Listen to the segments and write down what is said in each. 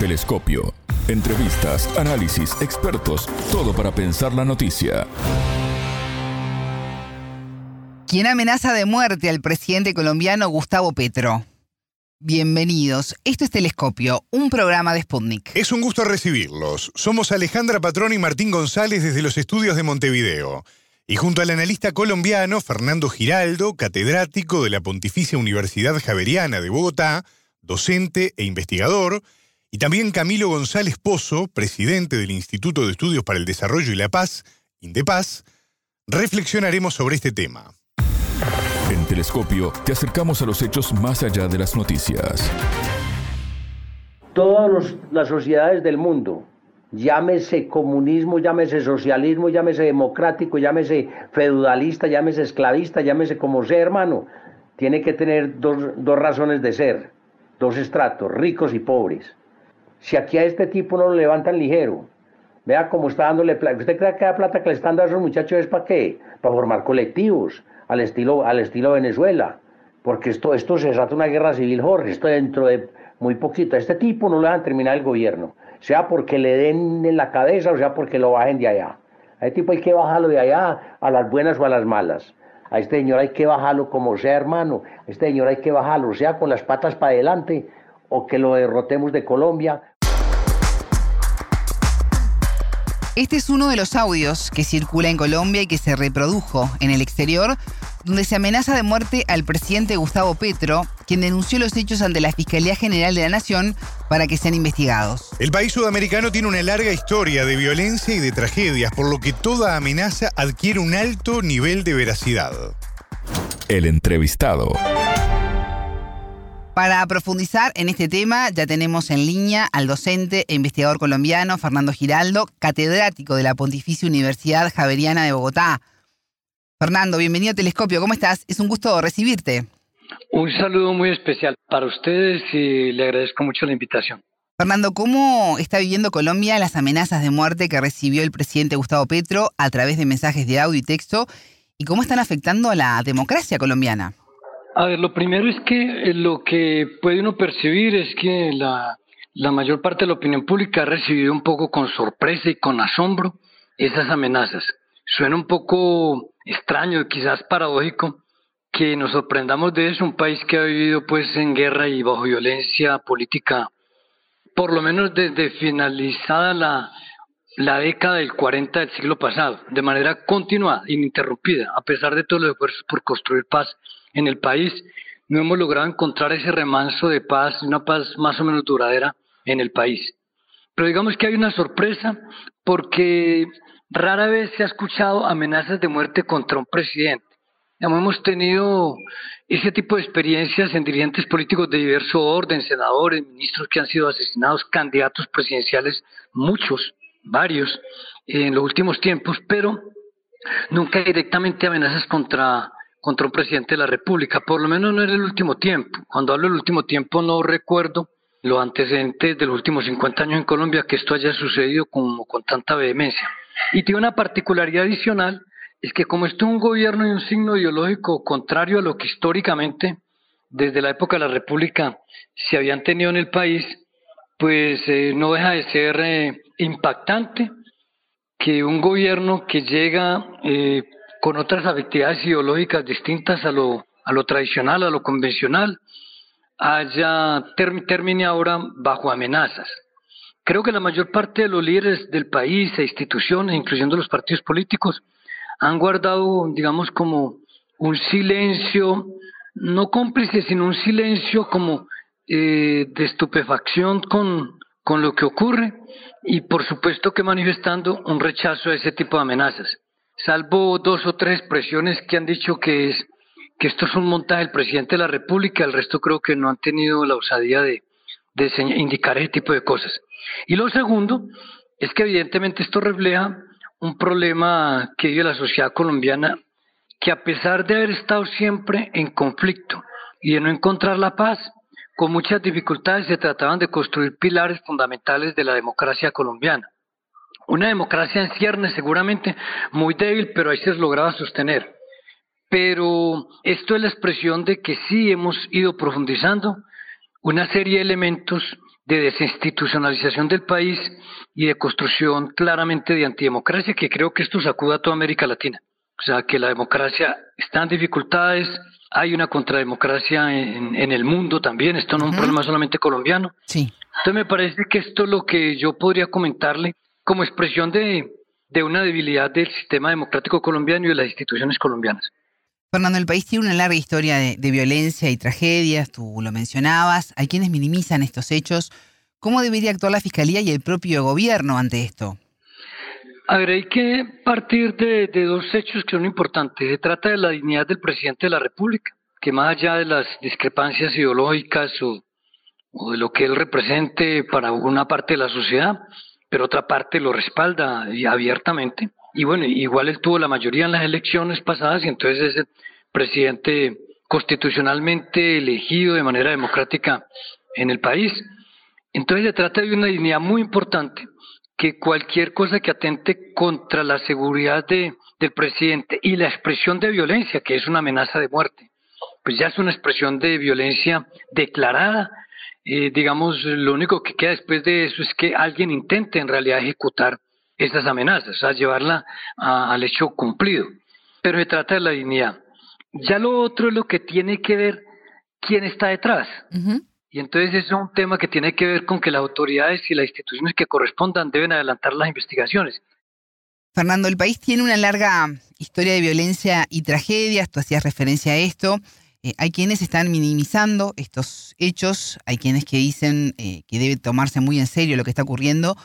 Telescopio. Entrevistas, análisis, expertos, todo para pensar la noticia. ¿Quién amenaza de muerte al presidente colombiano Gustavo Petro? Bienvenidos. Esto es Telescopio, un programa de Sputnik. Es un gusto recibirlos. Somos Alejandra Patrón y Martín González desde los estudios de Montevideo. Y junto al analista colombiano Fernando Giraldo, catedrático de la Pontificia Universidad Javeriana de Bogotá, docente e investigador, y también Camilo González Pozo, presidente del Instituto de Estudios para el Desarrollo y la Paz, INDEPAZ, reflexionaremos sobre este tema. En Telescopio te acercamos a los hechos más allá de las noticias. Todas las sociedades del mundo, llámese comunismo, llámese socialismo, llámese democrático, llámese feudalista, llámese esclavista, llámese como sea, hermano, tiene que tener dos, dos razones de ser, dos estratos, ricos y pobres. Si aquí a este tipo no lo levantan ligero, vea cómo está dándole plata. ¿Usted cree que la plata que le están dando a esos muchachos es para qué? Para formar colectivos, al estilo, al estilo Venezuela. Porque esto, esto se trata de una guerra civil, Jorge. Esto dentro de muy poquito. A este tipo no le van a terminar el gobierno. Sea porque le den en la cabeza o sea porque lo bajen de allá. A este tipo hay que bajarlo de allá a las buenas o a las malas. A este señor hay que bajarlo como sea, hermano. A este señor hay que bajarlo, sea con las patas para adelante o que lo derrotemos de Colombia Este es uno de los audios que circula en Colombia y que se reprodujo en el exterior, donde se amenaza de muerte al presidente Gustavo Petro, quien denunció los hechos ante la Fiscalía General de la Nación para que sean investigados. El país sudamericano tiene una larga historia de violencia y de tragedias, por lo que toda amenaza adquiere un alto nivel de veracidad. El entrevistado. Para profundizar en este tema, ya tenemos en línea al docente e investigador colombiano Fernando Giraldo, catedrático de la Pontificia Universidad Javeriana de Bogotá. Fernando, bienvenido a Telescopio, ¿cómo estás? Es un gusto recibirte. Un saludo muy especial para ustedes y le agradezco mucho la invitación. Fernando, ¿cómo está viviendo Colombia las amenazas de muerte que recibió el presidente Gustavo Petro a través de mensajes de audio y texto? ¿Y cómo están afectando a la democracia colombiana? A ver, lo primero es que eh, lo que puede uno percibir es que la, mayor parte de la opinión pública ha recibido un poco con sorpresa y con asombro esas amenazas. Suena un poco extraño, quizás paradójico, que nos sorprendamos de eso, un país que ha vivido pues en guerra y bajo violencia política, por lo menos desde finalizada la, la década del 40 del siglo pasado, de manera continua, ininterrumpida, a pesar de todos los esfuerzos por construir paz en el país, no hemos logrado encontrar ese remanso de paz, una paz más o menos duradera en el país. Pero digamos que hay una sorpresa porque rara vez se ha escuchado amenazas de muerte contra un presidente. hemos tenido ese tipo de experiencias en dirigentes políticos de diverso orden, senadores, ministros que han sido asesinados, candidatos presidenciales, muchos, varios, en los últimos tiempos, pero nunca directamente amenazas contra contra un presidente de la República, por lo menos no en el último tiempo. Cuando hablo del último tiempo no recuerdo los antecedentes de los últimos 50 años en Colombia que esto haya sucedido como con tanta vehemencia. Y tiene una particularidad adicional, es que como esto es un gobierno y un signo ideológico contrario a lo que históricamente desde la época de la República se habían tenido en el país, pues eh, no deja de ser eh, impactante que un gobierno que llega eh, con otras actividades ideológicas distintas a lo, a lo tradicional, a lo convencional, haya termine ahora bajo amenazas. Creo que la mayor parte de los líderes del país e instituciones, incluyendo los partidos políticos, han guardado, digamos, como un silencio, no cómplice, sino un silencio como eh, de estupefacción con, con lo que ocurre y por supuesto que manifestando un rechazo a ese tipo de amenazas salvo dos o tres expresiones que han dicho que es que esto es un montaje del presidente de la República, el resto creo que no han tenido la osadía de, de indicar ese tipo de cosas. Y lo segundo es que evidentemente esto refleja un problema que vive la sociedad colombiana, que a pesar de haber estado siempre en conflicto y de no encontrar la paz, con muchas dificultades se trataban de construir pilares fundamentales de la democracia colombiana. Una democracia en ciernes seguramente muy débil, pero ahí se lograba sostener. Pero esto es la expresión de que sí hemos ido profundizando una serie de elementos de desinstitucionalización del país y de construcción claramente de antidemocracia, que creo que esto sacuda a toda América Latina. O sea, que la democracia está en dificultades, hay una contrademocracia en, en el mundo también, esto no es un problema solamente colombiano. Sí. Entonces me parece que esto es lo que yo podría comentarle como expresión de, de una debilidad del sistema democrático colombiano y de las instituciones colombianas. Fernando, el país tiene una larga historia de, de, violencia y tragedias, tú lo mencionabas, hay quienes minimizan estos hechos. ¿Cómo debería actuar la Fiscalía y el propio gobierno ante esto? A ver, hay que partir de, de, dos hechos que son importantes. Se trata de la dignidad del presidente de la República, que más allá de las discrepancias ideológicas o, o de lo que él represente para una parte de la sociedad, pero otra parte lo respalda y abiertamente. Y bueno, igual él tuvo la mayoría en las elecciones pasadas y entonces es el presidente constitucionalmente elegido de manera democrática en el país. Entonces se trata de una dignidad muy importante que cualquier cosa que atente contra la seguridad de, del presidente y la expresión de violencia, que es una amenaza de muerte, pues ya es una expresión de violencia declarada. Eh, digamos, lo único que queda después de eso es que alguien intente en realidad ejecutar esas amenazas, o sea, llevarla a, al hecho cumplido. Pero se trata de la dignidad. Ya lo otro es lo que tiene que ver quién está detrás. Uh -huh. Y entonces eso es un tema que tiene que ver con que las autoridades y las instituciones que correspondan deben adelantar las investigaciones. Fernando, el país tiene una larga historia de violencia y tragedias, tú hacías referencia a esto. Eh, hay quienes están minimizando estos hechos, hay quienes que dicen eh, que debe tomarse muy en serio lo que está ocurriendo.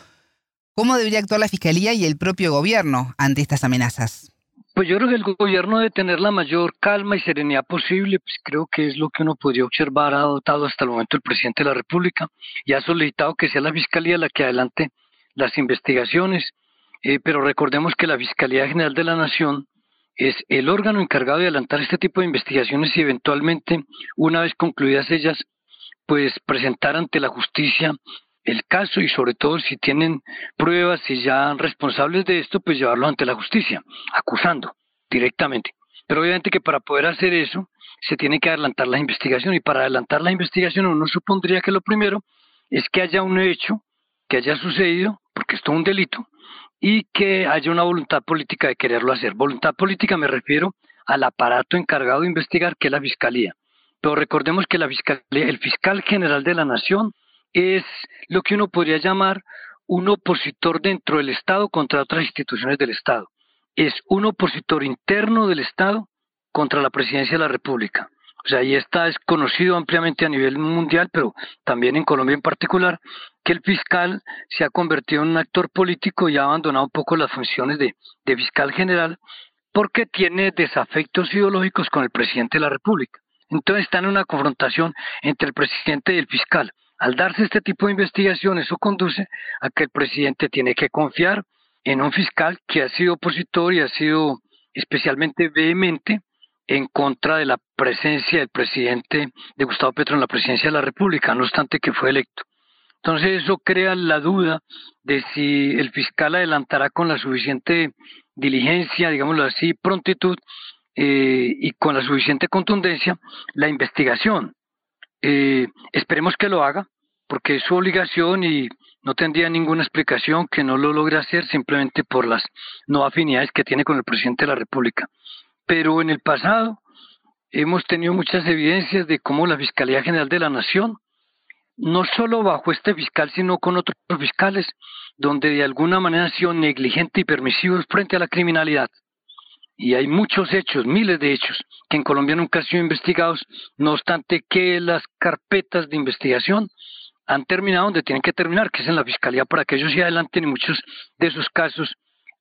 ¿Cómo debería actuar la Fiscalía y el propio gobierno ante estas amenazas? Pues yo creo que el gobierno debe tener la mayor calma y serenidad posible, pues creo que es lo que uno podría observar, ha adoptado hasta el momento el presidente de la República y ha solicitado que sea la Fiscalía la que adelante las investigaciones, eh, pero recordemos que la Fiscalía General de la Nación es el órgano encargado de adelantar este tipo de investigaciones y eventualmente, una vez concluidas ellas, pues presentar ante la justicia el caso y sobre todo si tienen pruebas y ya responsables de esto, pues llevarlo ante la justicia, acusando directamente. Pero obviamente que para poder hacer eso se tiene que adelantar la investigación y para adelantar la investigación uno supondría que lo primero es que haya un hecho que haya sucedido, porque esto es un delito, y que haya una voluntad política de quererlo hacer. Voluntad política me refiero al aparato encargado de investigar, que es la Fiscalía. Pero recordemos que la Fiscalía, el fiscal general de la Nación es lo que uno podría llamar un opositor dentro del Estado contra otras instituciones del Estado. Es un opositor interno del Estado contra la presidencia de la República. O sea, y está es conocido ampliamente a nivel mundial, pero también en Colombia en particular, que el fiscal se ha convertido en un actor político y ha abandonado un poco las funciones de, de fiscal general porque tiene desafectos ideológicos con el presidente de la República. Entonces está en una confrontación entre el presidente y el fiscal. Al darse este tipo de investigación, eso conduce a que el presidente tiene que confiar en un fiscal que ha sido opositor y ha sido especialmente vehemente en contra de la presencia del presidente de Gustavo Petro en la presidencia de la República, no obstante que fue electo. Entonces eso crea la duda de si el fiscal adelantará con la suficiente diligencia, digámoslo así, prontitud eh, y con la suficiente contundencia la investigación. Eh, esperemos que lo haga, porque es su obligación y no tendría ninguna explicación que no lo logre hacer simplemente por las no afinidades que tiene con el presidente de la República. Pero en el pasado hemos tenido muchas evidencias de cómo la Fiscalía General de la Nación, no solo bajo este fiscal, sino con otros fiscales, donde de alguna manera han sido negligentes y permisivos frente a la criminalidad. Y hay muchos hechos, miles de hechos, que en Colombia nunca han sido investigados, no obstante que las carpetas de investigación han terminado donde tienen que terminar, que es en la Fiscalía, para que ellos se adelanten y muchos de esos casos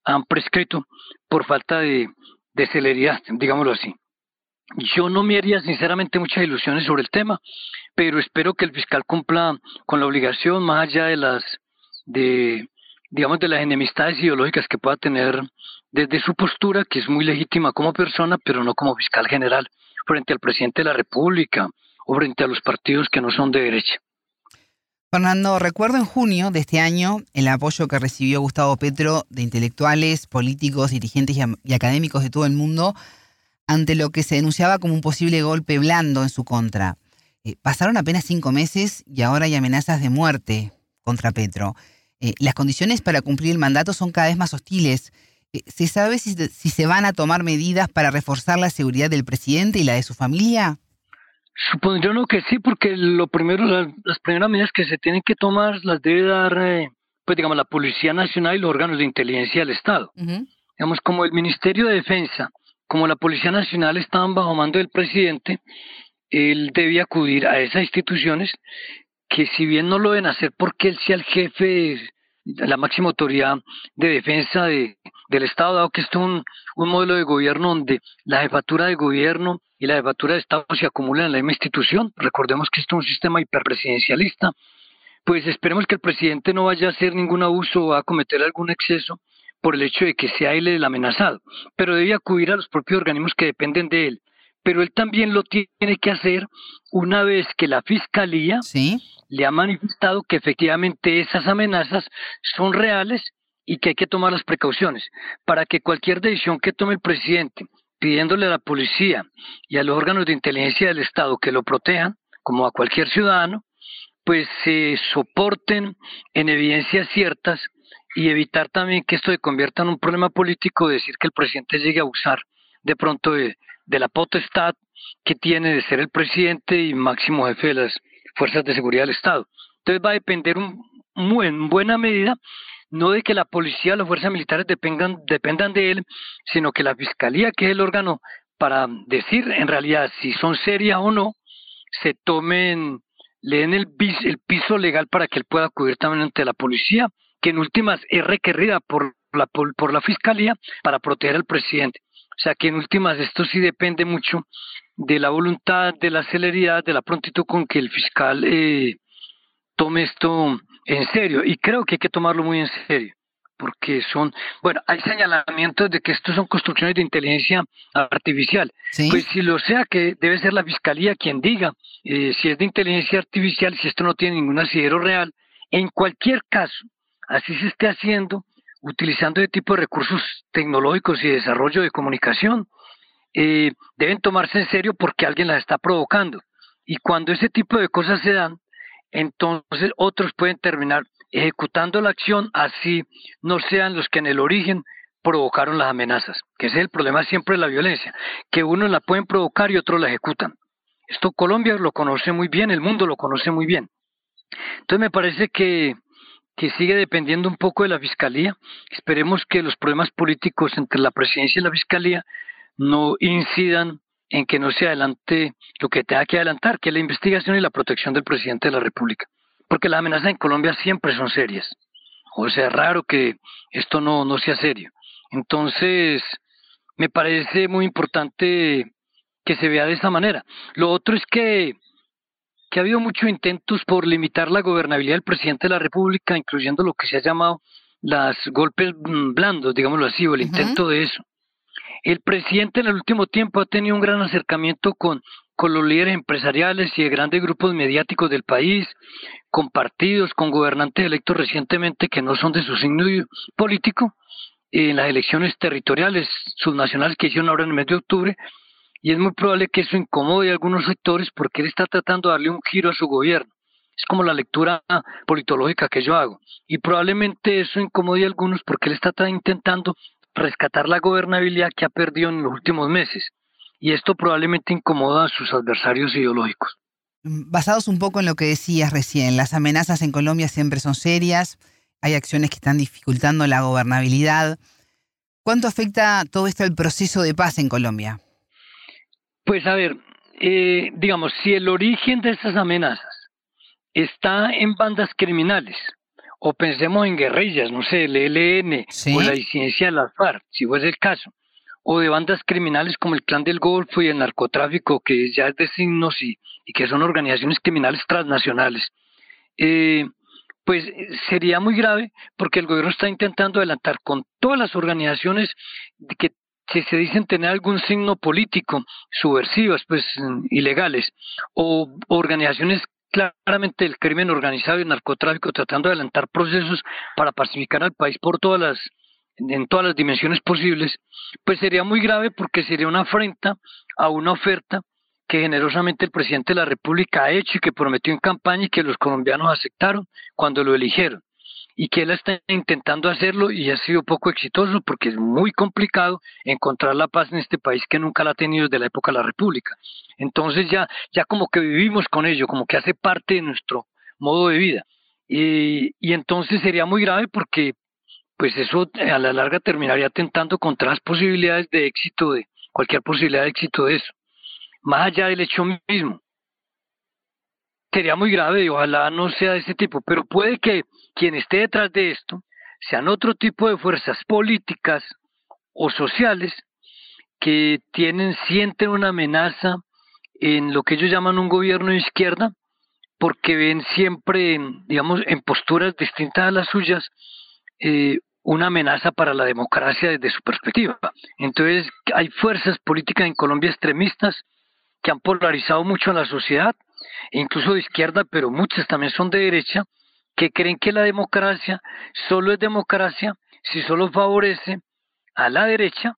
han prescrito por falta de, de celeridad, digámoslo así. Yo no me haría sinceramente muchas ilusiones sobre el tema, pero espero que el fiscal cumpla con la obligación más allá de las de digamos de las enemistades ideológicas que pueda tener desde su postura, que es muy legítima como persona, pero no como fiscal general, frente al presidente de la República o frente a los partidos que no son de derecha. Fernando, recuerdo en junio de este año el apoyo que recibió Gustavo Petro de intelectuales, políticos, dirigentes y académicos de todo el mundo ante lo que se denunciaba como un posible golpe blando en su contra. Eh, pasaron apenas cinco meses y ahora hay amenazas de muerte contra Petro. Eh, las condiciones para cumplir el mandato son cada vez más hostiles. Eh, ¿Se sabe si, si se van a tomar medidas para reforzar la seguridad del presidente y la de su familia? Supondría no que sí, porque lo primero, las, primeras medidas que se tienen que tomar las debe dar, pues digamos, la Policía Nacional y los órganos de inteligencia del Estado. Digamos, como el Ministerio de Defensa, como la Policía Nacional estaban bajo mando del presidente, él debe acudir a esas instituciones que si bien no lo deben hacer porque él sea el jefe, la máxima autoridad de defensa de, del Estado, dado que esto es un, un modelo de gobierno donde la jefatura de gobierno y la jefatura de Estado se acumulan en la misma institución. Recordemos que esto es un sistema hiperpresidencialista. Pues esperemos que el presidente no vaya a hacer ningún abuso o a cometer algún exceso por el hecho de que sea él el amenazado, pero debe acudir a los propios organismos que dependen de él pero él también lo tiene que hacer una vez que la fiscalía le ha manifestado que efectivamente esas amenazas son reales y que hay que tomar las precauciones para que cualquier decisión que tome el presidente pidiéndole a la policía y a los órganos de inteligencia del Estado que lo protejan, como a cualquier ciudadano, pues se soporten en evidencias ciertas y evitar también que esto se convierta en un problema político, decir que el presidente llegue a usar de pronto de, la potestad que tiene de ser el presidente y máximo jefe de las fuerzas de seguridad del Estado. Entonces va a depender un, en buena medida no de que la policía las fuerzas militares dependan, dependan de él, sino que la fiscalía, que es el órgano para decir en realidad si son serias o no, se tomen, le den el, el piso legal para que él pueda acudir también ante la policía, que en últimas es requerida por la, por la fiscalía para proteger al presidente. O sea que en últimas esto sí depende mucho de la voluntad, de la celeridad, de la prontitud con que el fiscal eh, tome esto en serio. Y creo que hay que tomarlo muy en serio, porque son, bueno, hay señalamientos de que estos son construcciones de inteligencia artificial. Pues si lo sea, que debe ser la fiscalía quien diga eh, si es de inteligencia artificial, si esto no tiene ningún asidero real. En cualquier caso, así se esté haciendo, utilizando este tipo de recursos tecnológicos y desarrollo de comunicación, eh, deben tomarse en serio porque alguien las está provocando. Y cuando ese tipo de cosas se dan, entonces otros pueden terminar ejecutando la acción así no sean los que en el origen provocaron las amenazas, que ese es el problema siempre de la violencia, que unos la pueden provocar y otros la ejecutan. Esto Colombia lo conoce muy bien, el mundo lo conoce muy bien. Entonces me parece que que sigue dependiendo un poco de la Fiscalía. Esperemos que los problemas políticos entre la presidencia y la Fiscalía no incidan en que no se adelante lo que tenga que adelantar, que es la investigación y la protección del presidente de la República. Porque las amenazas en Colombia siempre son serias. O sea, es raro que esto no, no sea serio. Entonces, me parece muy importante que se vea de esa manera. Lo otro es que que ha habido muchos intentos por limitar la gobernabilidad del presidente de la República, incluyendo lo que se ha llamado los golpes mm, blandos, digámoslo así, o el intento de eso. El presidente en el último tiempo ha tenido un gran acercamiento con, con los líderes empresariales y de grandes grupos mediáticos del país, con partidos, con gobernantes electos recientemente que no son de su signo político, en las elecciones territoriales subnacionales que hicieron ahora en el mes de octubre, y es muy probable que eso incomode a algunos sectores porque él está tratando de darle un giro a su gobierno. Es como la lectura politológica que yo hago. Y probablemente eso incomode a algunos porque él está intentando rescatar la gobernabilidad que ha perdido en los últimos meses. Y esto probablemente incomoda a sus adversarios ideológicos. Basados un poco en lo que decías recién, las amenazas en Colombia siempre son serias, hay acciones que están dificultando la gobernabilidad. ¿Cuánto afecta todo esto al proceso de paz en Colombia? Pues a ver, eh, digamos, si el origen de esas amenazas está en bandas criminales, o pensemos en guerrillas, no sé, el ELN o la disidencia de las FARC, si fuese el caso, o de bandas criminales como el Clan del Golfo y el narcotráfico, que ya es de signos y, que son organizaciones criminales transnacionales, eh, pues sería muy grave porque el gobierno está intentando adelantar con todas las organizaciones que si se dicen tener algún signo político, subversivas, pues ilegales, o organizaciones claramente del crimen organizado y el narcotráfico tratando de adelantar procesos para pacificar al país por todas las en todas las dimensiones posibles, pues sería muy grave porque sería una afrenta a una oferta que generosamente el presidente de la República ha hecho y que prometió en campaña y que los colombianos aceptaron cuando lo eligieron y que él está intentando hacerlo y ha sido poco exitoso porque es muy complicado encontrar la paz en este país que nunca la ha tenido desde la época de la República. Entonces ya, ya como que vivimos con ello, como que hace parte de nuestro modo de vida. Y, y entonces sería muy grave porque pues eso a la larga terminaría atentando contra las posibilidades de éxito, de cualquier posibilidad de éxito de eso. Más allá del hecho mismo sería muy grave y ojalá no sea de ese tipo, pero puede que quien esté detrás de esto sean otro tipo de fuerzas políticas o sociales que tienen, sienten una amenaza en lo que ellos llaman un gobierno de izquierda, porque ven siempre, digamos, en posturas distintas a las suyas, eh, una amenaza para la democracia desde su perspectiva. Entonces, hay fuerzas políticas en Colombia extremistas que han polarizado mucho a la sociedad incluso de izquierda, pero muchas también son de derecha, que creen que la democracia solo es democracia si solo favorece a la derecha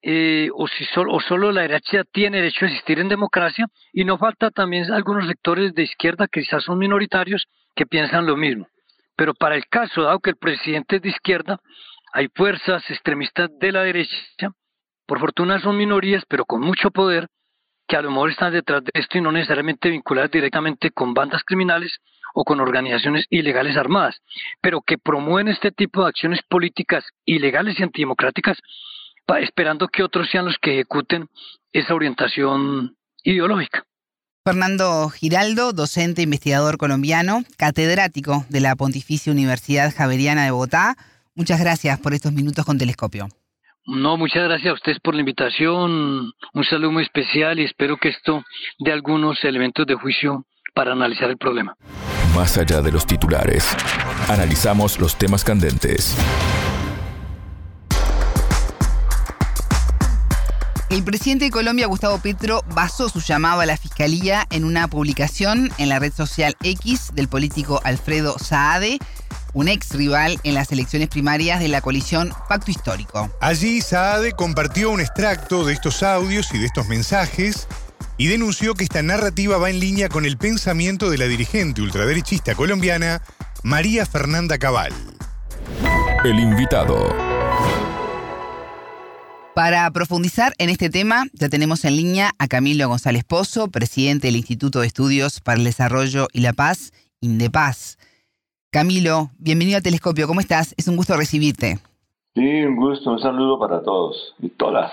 eh, o si solo, o solo la derecha tiene derecho a existir en democracia y no falta también algunos sectores de izquierda que quizás son minoritarios que piensan lo mismo. Pero para el caso, dado que el presidente es de izquierda, hay fuerzas extremistas de la derecha, por fortuna son minorías, pero con mucho poder, que a lo mejor están detrás de esto y no necesariamente vinculadas directamente con bandas criminales o con organizaciones ilegales armadas, pero que promueven este tipo de acciones políticas ilegales y antidemocráticas, esperando que otros sean los que ejecuten esa orientación ideológica. Fernando Giraldo, docente investigador colombiano, catedrático de la Pontificia Universidad Javeriana de Bogotá, muchas gracias por estos minutos con Telescopio. No, muchas gracias a ustedes por la invitación. Un saludo muy especial y espero que esto dé algunos elementos de juicio para analizar el problema. Más allá de los titulares, analizamos los temas candentes. El presidente de Colombia, Gustavo Petro, basó su llamado a la fiscalía en una publicación en la red social X del político Alfredo Saade, un ex rival en las elecciones primarias de la coalición Pacto Histórico. Allí Saade compartió un extracto de estos audios y de estos mensajes y denunció que esta narrativa va en línea con el pensamiento de la dirigente ultraderechista colombiana María Fernanda Cabal. El invitado. Para profundizar en este tema, ya tenemos en línea a Camilo González Pozo, presidente del Instituto de Estudios para el Desarrollo y la Paz, INDEPAZ. Camilo, bienvenido a Telescopio, ¿cómo estás? Es un gusto recibirte. Sí, un gusto, un saludo para todos y todas.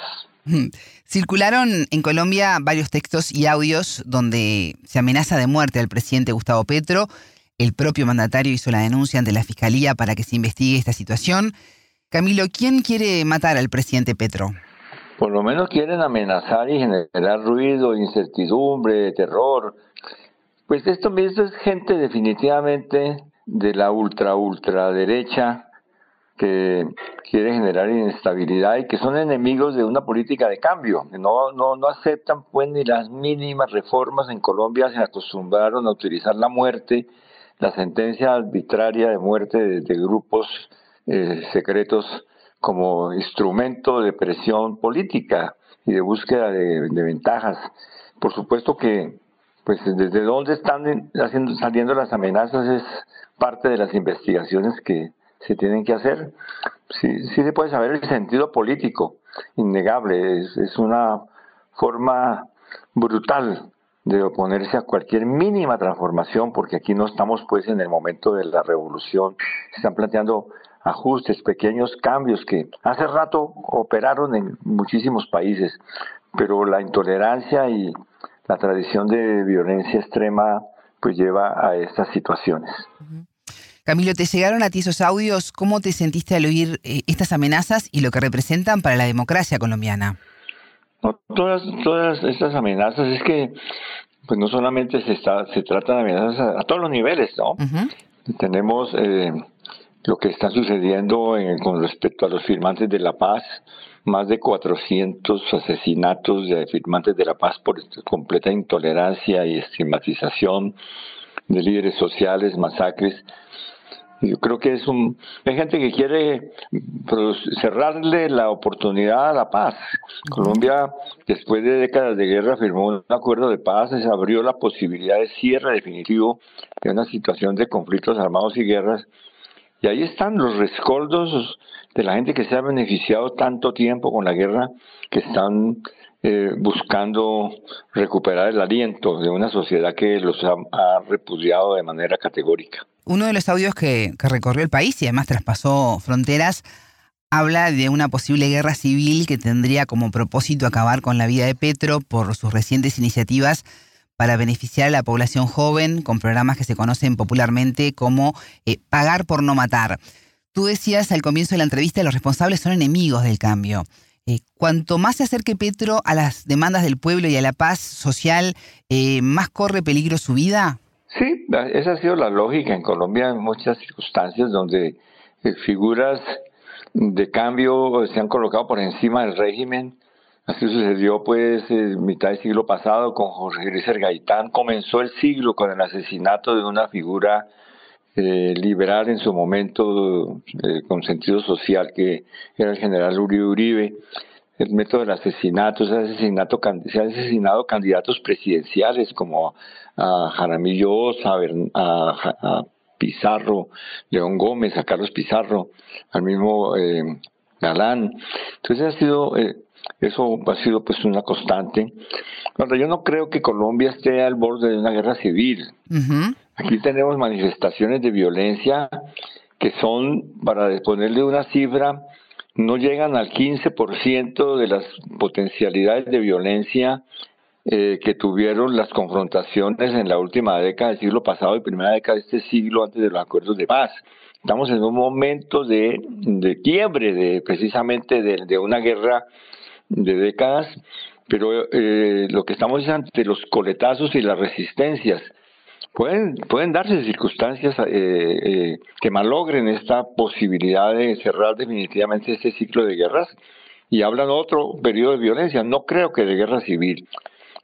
Circularon en Colombia varios textos y audios donde se amenaza de muerte al presidente Gustavo Petro. El propio mandatario hizo la denuncia ante la Fiscalía para que se investigue esta situación. Camilo, ¿quién quiere matar al presidente Petro? Por lo menos quieren amenazar y generar ruido, incertidumbre, terror. Pues esto, esto es gente definitivamente de la ultra ultraderecha que quiere generar inestabilidad y que son enemigos de una política de cambio. No, no, no aceptan pues ni las mínimas reformas. En Colombia se acostumbraron a utilizar la muerte, la sentencia arbitraria de muerte de, grupos eh, secretos como instrumento de presión política y de búsqueda de, ventajas. Por supuesto que pues desde dónde están haciendo, saliendo las amenazas es parte de las investigaciones que se tienen que hacer. Sí, sí se puede saber el sentido político, innegable, es, es una forma brutal de oponerse a cualquier mínima transformación, porque aquí no estamos pues en el momento de la revolución, se están planteando ajustes, pequeños cambios que hace rato operaron en muchísimos países, pero la intolerancia y la tradición de violencia extrema pues lleva a estas situaciones. Camilo, ¿te llegaron a ti esos audios? ¿Cómo te sentiste al oír eh, estas amenazas y lo que representan para la democracia colombiana? todas, todas estas amenazas es que pues no solamente se está se trata de amenazas a, todos los niveles, ¿no? Tenemos eh, lo que está sucediendo con respecto a los firmantes de la paz, más de 400 asesinatos de firmantes de la paz por completa intolerancia y estigmatización de líderes sociales, masacres. Yo creo que es un... Hay gente que quiere pues, cerrarle la oportunidad a la paz. Colombia, después de décadas de guerra, firmó un acuerdo de paz, se abrió la posibilidad de cierre definitivo de una situación de conflictos armados y guerras. Y ahí están los rescoldos de la gente que se ha beneficiado tanto tiempo con la guerra, que están eh, buscando recuperar el aliento de una sociedad que los ha repudiado de manera categórica. Uno de los audios que, recorrió el país y además traspasó fronteras habla de una posible guerra civil que tendría como propósito acabar con la vida de Petro por sus recientes iniciativas para beneficiar a la población joven con programas que se conocen popularmente como eh, pagar por no matar. Tú decías al comienzo de la entrevista que los responsables son enemigos del cambio. Eh, cuanto más se acerque Petro a las demandas del pueblo y a la paz social, eh, más corre peligro su vida. Sí, esa ha sido la lógica en Colombia en muchas circunstancias donde eh, figuras de cambio se han colocado por encima del régimen. Así sucedió pues en mitad del siglo pasado con Jorge Luis Gaitán. Comenzó el siglo con el asesinato de una figura eh, liberal en su momento eh, con sentido social que era el general Uribe Uribe el método del asesinato, se, asesinato, se han asesinado candidatos presidenciales como a Jaramillo Osa, a, Pizarro, León Gómez, a Carlos Pizarro, al mismo eh, Galán. Entonces ha sido, eh, eso ha sido pues una constante. Cuando yo no creo que Colombia esté al borde de una guerra civil. Aquí tenemos manifestaciones de violencia que son, para ponerle una cifra, no llegan al 15% de las potencialidades de violencia eh, que tuvieron las confrontaciones en la última década del siglo pasado y primera década de este siglo antes de los acuerdos de paz. Estamos en un momento de, de quiebre, de precisamente de, una guerra de décadas, pero eh, lo que estamos es ante los coletazos y las resistencias. Pueden, pueden darse circunstancias eh, que malogren esta posibilidad de cerrar definitivamente este ciclo de guerras y hablan de otro periodo de violencia. No creo que de guerra civil.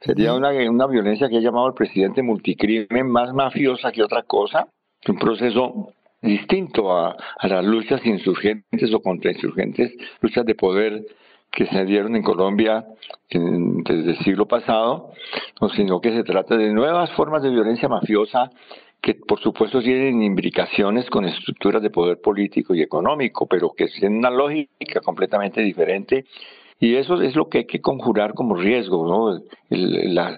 Sería una, una violencia que ha llamado el presidente multicrimen más mafiosa que otra cosa, un proceso distinto a, a las luchas insurgentes o contrainsurgentes, luchas de poder que se dieron en Colombia desde el siglo pasado, sino que se trata de nuevas formas de violencia mafiosa que por supuesto tienen implicaciones con estructuras de poder político y económico, pero que tienen una lógica completamente diferente y eso es lo que hay que conjurar como riesgo, ¿no? las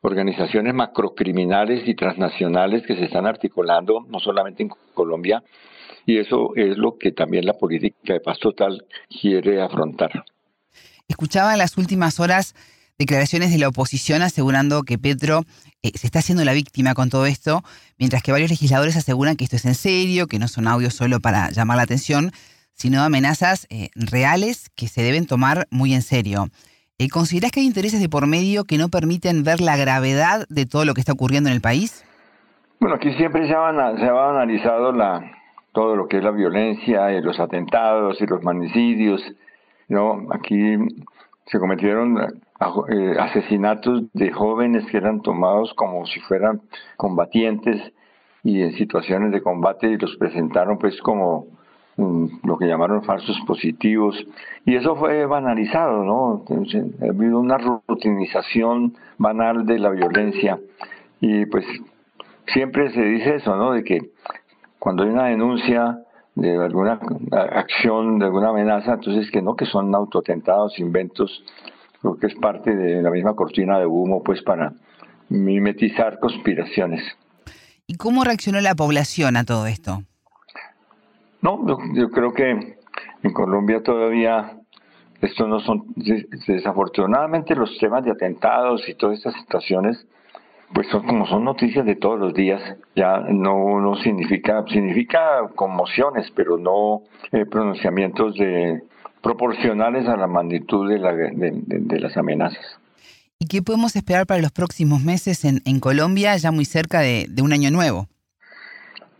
organizaciones macrocriminales y transnacionales que se están articulando, no solamente en Colombia, y eso es lo que también la política de paz total quiere afrontar. Escuchaba en las últimas horas declaraciones de la oposición asegurando que Petro eh, se está haciendo la víctima con todo esto, mientras que varios legisladores aseguran que esto es en serio, que no son audios solo para llamar la atención, sino amenazas eh, reales que se deben tomar muy en serio. Eh, ¿Considerás que hay intereses de por medio que no permiten ver la gravedad de todo lo que está ocurriendo en el país? Bueno, aquí siempre se ha, se analizado la, todo lo que es la violencia, y los atentados y los manicidios. ¿no? Aquí se cometieron eh, asesinatos de jóvenes que eran tomados como si fueran combatientes y en situaciones de combate y los presentaron pues como lo que llamaron falsos positivos, y eso fue banalizado, ¿no? ha habido una rutinización banal de la violencia, y pues siempre se dice eso, ¿no? De que cuando hay una denuncia de alguna acción, de alguna amenaza, entonces que no, que son autotentados, inventos, creo que es parte de la misma cortina de humo, pues para mimetizar conspiraciones. ¿Y cómo reaccionó la población a todo esto? No, yo, creo que en Colombia todavía esto no son, desafortunadamente los temas de atentados y todas estas situaciones, pues son como son noticias de todos los días, ya no, no significa, significa conmociones, pero no eh, pronunciamientos de proporcionales a la magnitud de, la, de, las amenazas. ¿Y qué podemos esperar para los próximos meses en Colombia, ya muy cerca de un año nuevo?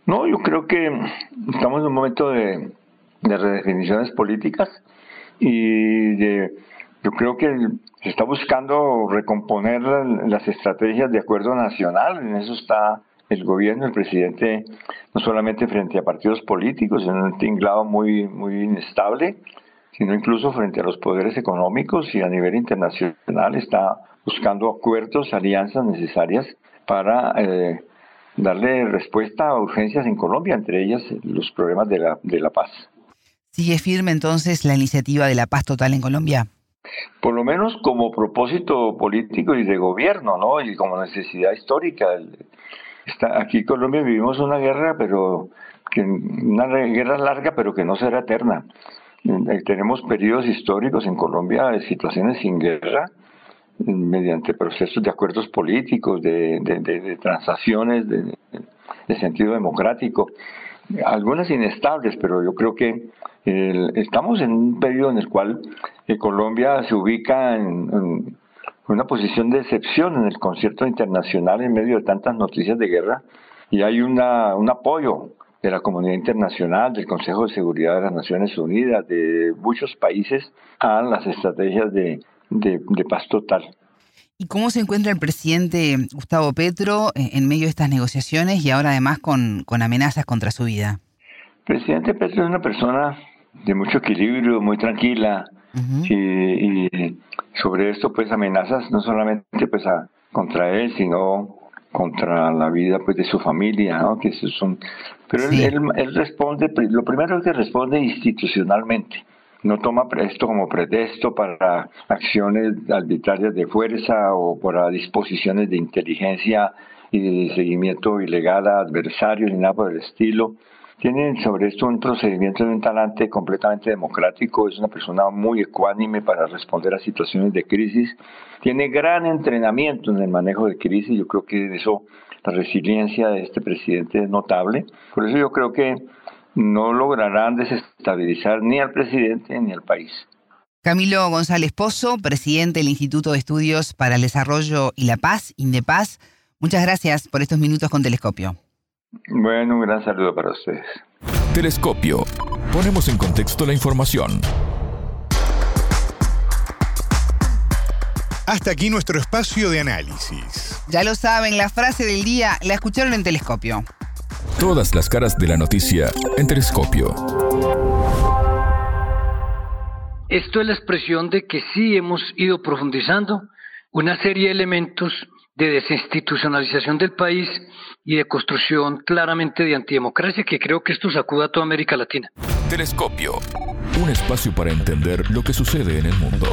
No, yo creo que estamos en un momento de, redefiniciones políticas y yo creo que se está buscando recomponer las estrategias de acuerdo nacional, en eso está el gobierno, el presidente, no solamente frente a partidos políticos, en un tinglado muy, muy inestable, sino incluso frente a los poderes económicos y a nivel internacional. Está buscando acuerdos, alianzas necesarias para eh, darle respuesta a urgencias en Colombia, entre ellas los problemas de la, de la paz. ¿Sigue firme entonces la iniciativa de la paz total en Colombia? Por lo menos como propósito político y de gobierno, ¿no? Y como necesidad histórica. Está, aquí en Colombia vivimos una guerra, pero que, una guerra larga, pero que no será eterna. Eh, tenemos periodos históricos en Colombia de situaciones sin guerra, mediante procesos de acuerdos políticos, de, transacciones, de, sentido democrático, algunas inestables, pero yo creo que estamos en un periodo en el cual eh, Colombia se ubica en, una posición de excepción en el concierto internacional en medio de tantas noticias de guerra y hay una, un apoyo de la comunidad internacional, del Consejo de Seguridad de las Naciones Unidas, de muchos países a las estrategias de, de, paz total. ¿Y cómo se encuentra el presidente Gustavo Petro en medio de estas negociaciones y ahora además con, con amenazas contra su vida? El presidente Petro es una persona de mucho equilibrio, muy tranquila, y, sobre esto pues amenazas no solamente pues a, contra él, sino contra la vida pues de su familia, ¿no? Que son, pero él, él, responde, lo primero es que responde institucionalmente, no toma esto como pretexto para acciones arbitrarias de fuerza o para disposiciones de inteligencia y de seguimiento ilegal a adversarios ni nada por el estilo. Tiene sobre esto un procedimiento de un talante completamente democrático, es una persona muy ecuánime para responder a situaciones de crisis, tiene gran entrenamiento en el manejo de crisis, yo creo que eso, la resiliencia de este presidente es notable, por eso yo creo que no lograrán desestabilizar ni al presidente ni al país. Camilo González Pozo, presidente del Instituto de Estudios para el Desarrollo y la Paz, INDEPAZ, muchas gracias por estos minutos con Telescopio. Bueno, un gran saludo para ustedes. Telescopio. Ponemos en contexto la información. Hasta aquí nuestro espacio de análisis. Ya lo saben, la frase del día la escucharon en Telescopio. Todas las caras de la noticia en Telescopio. Esto es la expresión de que sí hemos ido profundizando una serie de elementos de desinstitucionalización del país y de construcción claramente de antidemocracia que creo que esto sacuda a toda América Latina. Telescopio, un espacio para entender lo que sucede en el mundo.